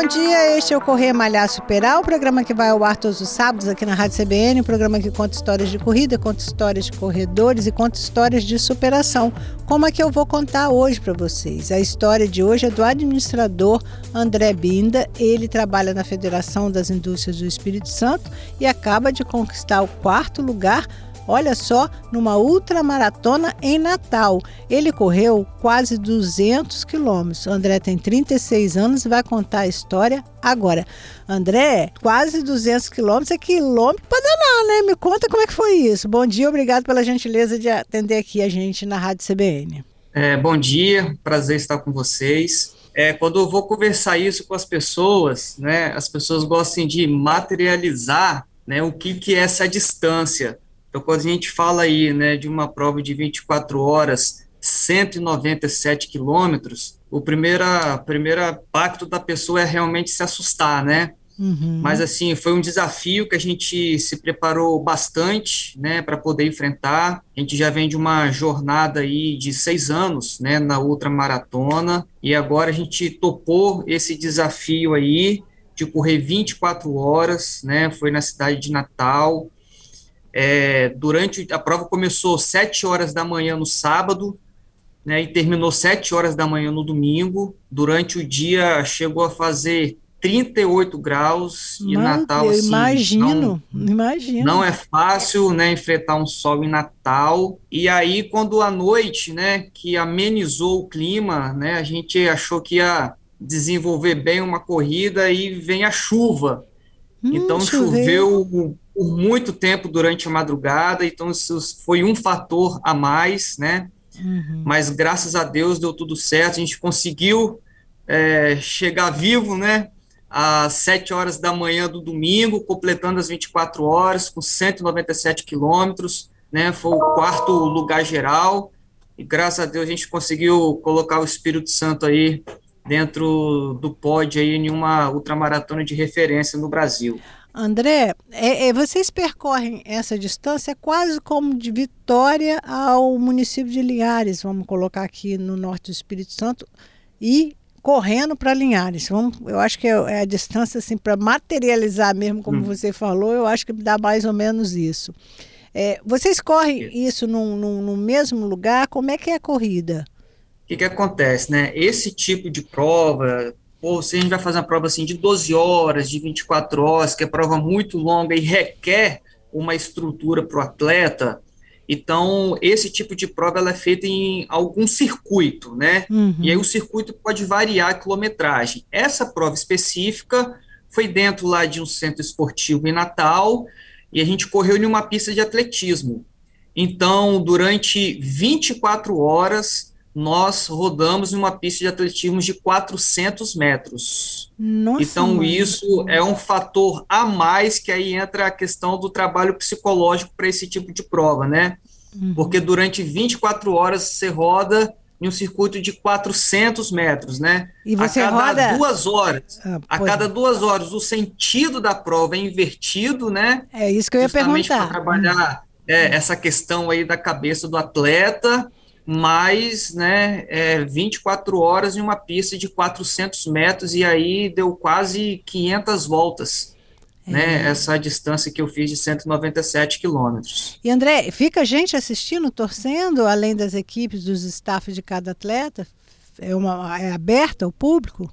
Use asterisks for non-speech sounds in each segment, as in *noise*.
Bom dia. Este é o Correr Malhar Superar, o programa que vai ao ar todos os sábados aqui na Rádio CBN, um programa que conta histórias de corrida, conta histórias de corredores e conta histórias de superação, como a que eu vou contar hoje para vocês. A história de hoje é do administrador André Binda. Ele trabalha na Federação das Indústrias do Espírito Santo e acaba de conquistar o quarto lugar Olha só, numa ultramaratona em Natal. Ele correu quase 200 quilômetros. André tem 36 anos e vai contar a história agora. André, quase 200 quilômetros é quilômetro para danar, né? Me conta como é que foi isso. Bom dia, obrigado pela gentileza de atender aqui a gente na Rádio CBN. É, bom dia, prazer estar com vocês. É, quando eu vou conversar isso com as pessoas, né, as pessoas gostam de materializar né, o que, que é essa distância. Então, quando a gente fala aí, né, de uma prova de 24 horas, 197 quilômetros, o primeiro primeira pacto da pessoa é realmente se assustar, né? Uhum. Mas assim, foi um desafio que a gente se preparou bastante, né, para poder enfrentar. A gente já vem de uma jornada aí de seis anos, né, na ultramaratona, e agora a gente topou esse desafio aí de correr 24 horas, né, foi na cidade de Natal, é, durante a prova começou 7 horas da manhã no sábado, né, e terminou 7 horas da manhã no domingo. Durante o dia chegou a fazer 38 graus e Natal assim, imagino, não, imagino. Não é fácil, né, enfrentar um sol em Natal. E aí quando a noite, né, que amenizou o clima, né, a gente achou que ia desenvolver bem uma corrida e vem a chuva. Hum, então choveu. choveu por muito tempo durante a madrugada, então isso foi um fator a mais, né? Uhum. Mas graças a Deus deu tudo certo, a gente conseguiu é, chegar vivo, né? Às 7 horas da manhã do domingo, completando as 24 horas, com 197 quilômetros, né? Foi o quarto lugar geral, e graças a Deus a gente conseguiu colocar o Espírito Santo aí dentro do pódio aí em uma ultramaratona de referência no Brasil. André, é, é, vocês percorrem essa distância quase como de Vitória ao município de Linhares, vamos colocar aqui no norte do Espírito Santo, e correndo para Linhares. Vamos, eu acho que é, é a distância assim para materializar mesmo, como hum. você falou, eu acho que dá mais ou menos isso. É, vocês correm isso no no mesmo lugar? Como é que é a corrida? O que, que acontece, né? Esse tipo de prova, ou se a gente vai fazer uma prova assim de 12 horas, de 24 horas, que é prova muito longa e requer uma estrutura para o atleta, então esse tipo de prova ela é feita em algum circuito, né? Uhum. E aí o circuito pode variar a quilometragem. Essa prova específica foi dentro lá de um centro esportivo em Natal e a gente correu em uma pista de atletismo. Então, durante 24 horas, nós rodamos em uma pista de atletismo de 400 metros. Nossa, então, mãe. isso é um fator a mais que aí entra a questão do trabalho psicológico para esse tipo de prova, né? Uhum. Porque durante 24 horas você roda em um circuito de 400 metros, né? E você a cada roda... duas horas, ah, a cada duas horas, o sentido da prova é invertido, né? É isso que eu ia Justamente perguntar. Para trabalhar uhum. é, essa questão aí da cabeça do atleta mais né, é, 24 horas em uma pista de 400 metros, e aí deu quase 500 voltas. É. Né, essa distância que eu fiz de 197 quilômetros. E André, fica gente assistindo, torcendo, além das equipes, dos staffs de cada atleta? É, uma, é aberta ao público?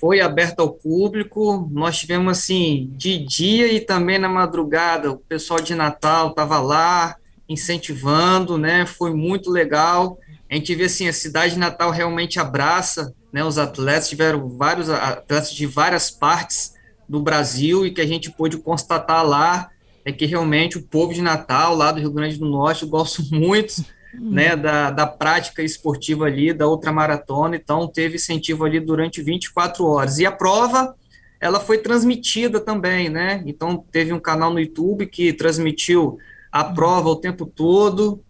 Foi aberta ao público. Nós tivemos assim de dia e também na madrugada. O pessoal de Natal estava lá, incentivando, né? Foi muito legal. A gente vê assim, a cidade de Natal realmente abraça, né? Os atletas tiveram vários atletas de várias partes do Brasil e que a gente pôde constatar lá é que realmente o povo de Natal, lá do Rio Grande do Norte, gosta *laughs* muito né, da, da prática esportiva ali, da ultramaratona, então teve incentivo ali durante 24 horas. E a prova, ela foi transmitida também, né? Então teve um canal no YouTube que transmitiu a prova o tempo todo,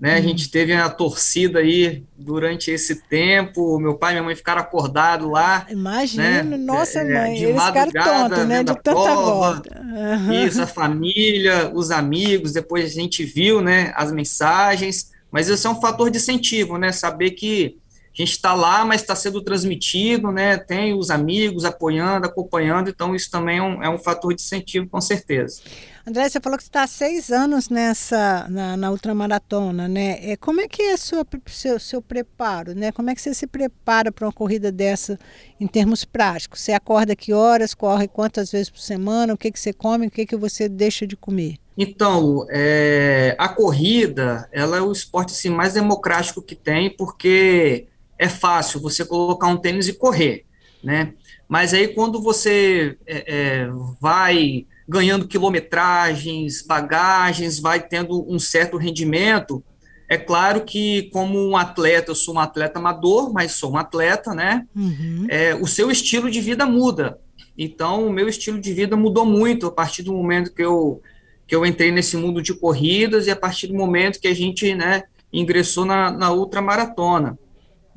né? A gente teve a torcida aí durante esse tempo. Meu pai e minha mãe ficaram acordados lá. Imagina, né? nossa é, mãe, de eles ficaram tontos, né? De tanta prova. volta. Uhum. Isso, a família, os amigos. Depois a gente viu, né? As mensagens. Mas isso é um fator de incentivo, né? Saber que a gente está lá, mas está sendo transmitido, né? Tem os amigos apoiando, acompanhando. Então isso também é um, é um fator de incentivo, com certeza. André, você falou que está há seis anos nessa na, na ultramaratona, né? É, como é que é sua, seu, seu preparo, né? Como é que você se prepara para uma corrida dessa em termos práticos? Você acorda que horas, corre quantas vezes por semana, o que, que você come, o que, que você deixa de comer? Então, é, a corrida, ela é o esporte assim, mais democrático que tem, porque é fácil você colocar um tênis e correr, né? Mas aí quando você é, é, vai ganhando quilometragens, bagagens, vai tendo um certo rendimento. É claro que, como um atleta, eu sou um atleta amador, mas sou um atleta, né? Uhum. É, o seu estilo de vida muda. Então, o meu estilo de vida mudou muito a partir do momento que eu, que eu entrei nesse mundo de corridas e a partir do momento que a gente, né, ingressou na, na ultramaratona.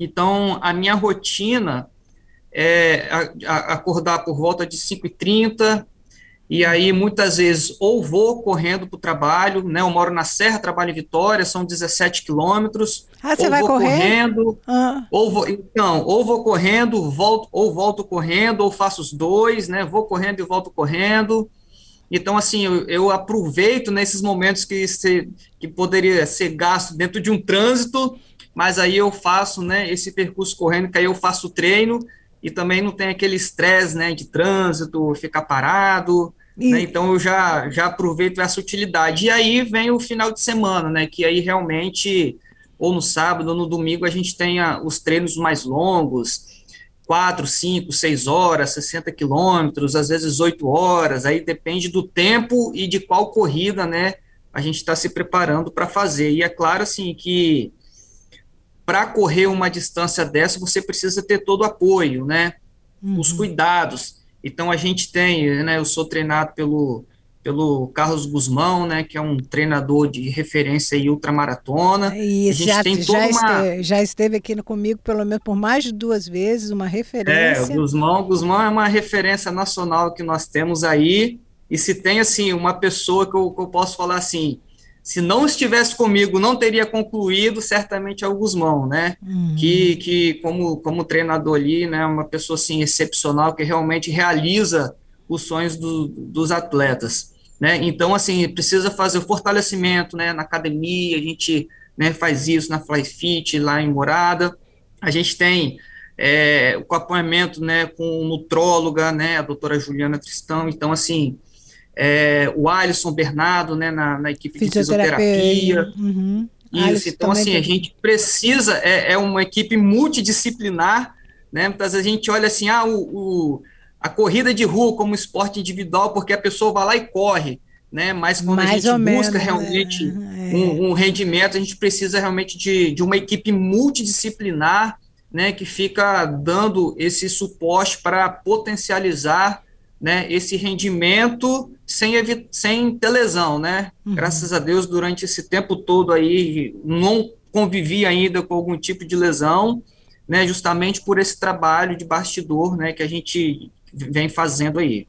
Então, a minha rotina é acordar por volta de 5h30, e aí muitas vezes ou vou correndo para o trabalho, né? Eu moro na Serra, trabalho em Vitória, são 17 quilômetros. Ah, você vai correndo? Ah. Ou vou, então, ou vou correndo, volto, ou volto correndo, ou faço os dois, né? Vou correndo e volto correndo. Então, assim, eu, eu aproveito nesses momentos que, se, que poderia ser gasto dentro de um trânsito, mas aí eu faço, né, esse percurso correndo, que aí eu faço treino e também não tem aquele estresse, né, de trânsito, ficar parado, né? Então eu já, já aproveito essa utilidade. E aí vem o final de semana, né? Que aí realmente, ou no sábado ou no domingo, a gente tenha os treinos mais longos, 4, 5, 6 horas, 60 quilômetros, às vezes 8 horas, aí depende do tempo e de qual corrida, né? A gente está se preparando para fazer. E é claro, assim, que para correr uma distância dessa, você precisa ter todo o apoio, né? Uhum. Os cuidados então a gente tem, né, eu sou treinado pelo, pelo Carlos Guzmão, né, que é um treinador de referência em ultramaratona. E a gente já, tem toda já, uma... esteve, já esteve aqui comigo pelo menos por mais de duas vezes, uma referência. É, o Guzmão, Guzmão é uma referência nacional que nós temos aí, e se tem, assim, uma pessoa que eu, que eu posso falar assim, se não estivesse comigo, não teria concluído, certamente é o Guzmão, né? Uhum. Que, que como, como treinador ali, né, uma pessoa assim excepcional que realmente realiza os sonhos do, dos atletas, né? Então, assim, precisa fazer o fortalecimento, né, na academia, a gente, né, faz isso na Flyfit, lá em Morada, a gente tem é, o acompanhamento, né, com nutróloga, né, a doutora Juliana Tristão, então, assim, é, o Alisson Bernardo, né, na, na equipe de fisioterapia. Uhum. Isso, então assim, a gente precisa, é, é, uma equipe multidisciplinar, né, muitas vezes a gente olha assim, ah, o, o, a corrida de rua como esporte individual, porque a pessoa vai lá e corre, né, mas quando Mais a gente busca menos, realmente é. um, um, rendimento, a gente precisa realmente de, de uma equipe multidisciplinar, né, que fica dando esse suporte para potencializar né, esse rendimento sem, sem ter lesão, né? Uhum. Graças a Deus, durante esse tempo todo aí, não convivi ainda com algum tipo de lesão, né, justamente por esse trabalho de bastidor, né, que a gente vem fazendo aí.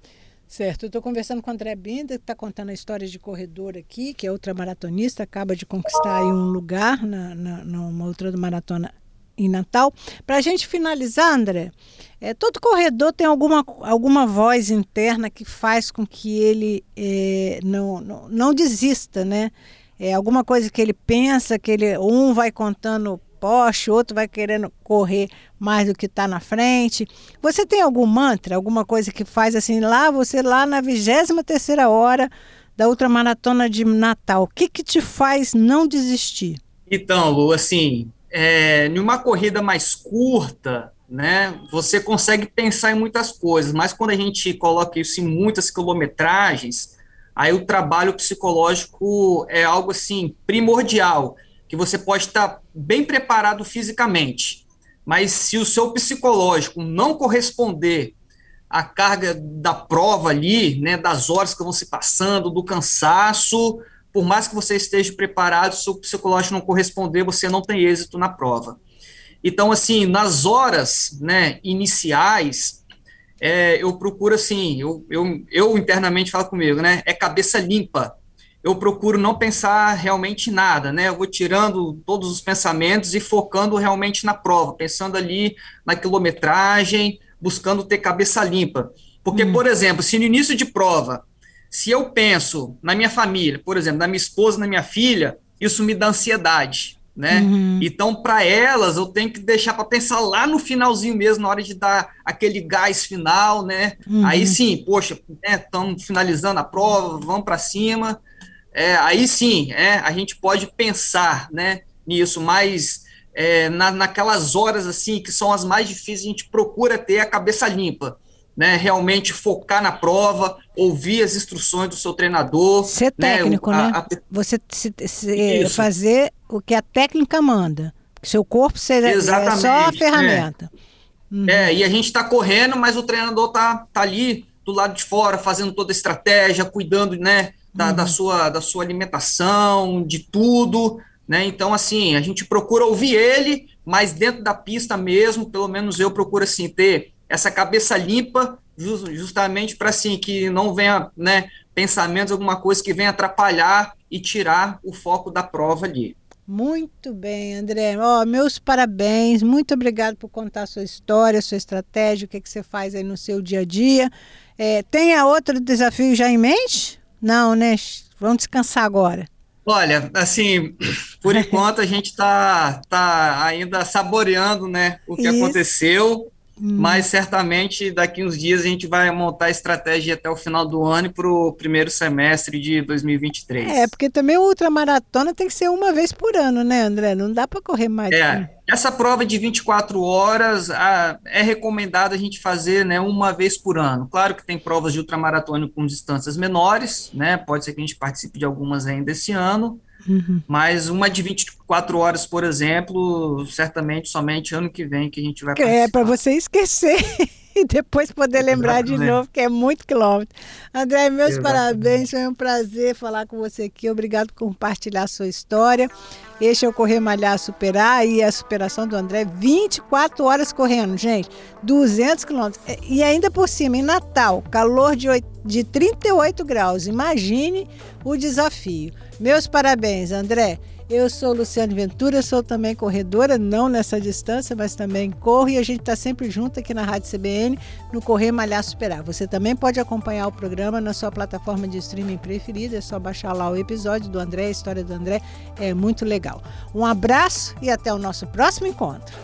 Certo, eu estou conversando com o André Binder, que está contando a história de corredor aqui, que é outra maratonista, acaba de conquistar aí um lugar na, na, numa outra maratona em Natal. Para a gente finalizar, André, é, todo corredor tem alguma, alguma voz interna que faz com que ele é, não, não, não desista, né? É alguma coisa que ele pensa, que ele um vai contando poste, outro vai querendo correr mais do que está na frente. Você tem algum mantra, alguma coisa que faz assim, lá você lá na 23 terceira hora da ultramaratona de Natal, o que que te faz não desistir? Então, Lu, assim, é, em uma corrida mais curta, né, você consegue pensar em muitas coisas, mas quando a gente coloca isso em muitas quilometragens, aí o trabalho psicológico é algo assim primordial, que você pode estar bem preparado fisicamente, mas se o seu psicológico não corresponder à carga da prova ali, né, das horas que vão se passando, do cansaço, por mais que você esteja preparado, se o psicológico não corresponder, você não tem êxito na prova. Então, assim, nas horas né, iniciais, é, eu procuro, assim, eu, eu, eu internamente falo comigo, né, é cabeça limpa. Eu procuro não pensar realmente em nada, né, eu vou tirando todos os pensamentos e focando realmente na prova, pensando ali na quilometragem, buscando ter cabeça limpa. Porque, hum. por exemplo, se no início de prova, se eu penso na minha família, por exemplo, na minha esposa, na minha filha, isso me dá ansiedade né? Uhum. Então, para elas, eu tenho que deixar para pensar lá no finalzinho mesmo, na hora de dar aquele gás final, né? Uhum. Aí sim, poxa, estamos né, finalizando a prova, vamos para cima. É, aí sim, é, a gente pode pensar, né, nisso, mas é, na, naquelas horas assim que são as mais difíceis, a gente procura ter a cabeça limpa né, realmente focar na prova, ouvir as instruções do seu treinador. Ser né, técnico, né? A, a... Você se, se fazer o que a técnica manda. Seu corpo seja, é só a ferramenta. É, uhum. é e a gente está correndo, mas o treinador tá, tá ali do lado de fora, fazendo toda a estratégia, cuidando né, da, uhum. da, sua, da sua alimentação, de tudo. Né? Então, assim, a gente procura ouvir ele, mas dentro da pista mesmo, pelo menos eu procuro assim, ter essa cabeça limpa, justamente para assim que não venha, né, pensamentos, alguma coisa que venha atrapalhar e tirar o foco da prova ali. Muito bem, André. Oh, meus parabéns. Muito obrigado por contar a sua história, a sua estratégia, o que, que você faz aí no seu dia a dia. É, tem outro desafio já em mente? Não, né? Vamos descansar agora. Olha, assim, por enquanto a gente está tá ainda saboreando né, o que Isso. aconteceu. Hum. Mas certamente daqui uns dias a gente vai montar a estratégia até o final do ano e para o primeiro semestre de 2023. É, porque também o ultramaratona tem que ser uma vez por ano, né, André? Não dá para correr mais. É, essa prova de 24 horas a, é recomendado a gente fazer né, uma vez por ano. Claro que tem provas de ultramaratona com distâncias menores, né? Pode ser que a gente participe de algumas ainda esse ano. Uhum. Mas uma de 24 horas, por exemplo, certamente somente ano que vem que a gente vai. É, para você esquecer *laughs* e depois poder lembrar de novo, que é muito quilômetro. André, meus Exatamente. parabéns, foi um prazer falar com você aqui. Obrigado por compartilhar a sua história. Este é o Correr Malhar Superar e a superação do André, 24 horas correndo, gente, 200 quilômetros. E ainda por cima, em Natal, calor de, 8, de 38 graus. Imagine o desafio. Meus parabéns, André. Eu sou Luciane Ventura, sou também corredora, não nessa distância, mas também corro e a gente está sempre junto aqui na Rádio CBN no Correr Malhar Superar. Você também pode acompanhar o programa na sua plataforma de streaming preferida, é só baixar lá o episódio do André, a história do André, é muito legal. Um abraço e até o nosso próximo encontro.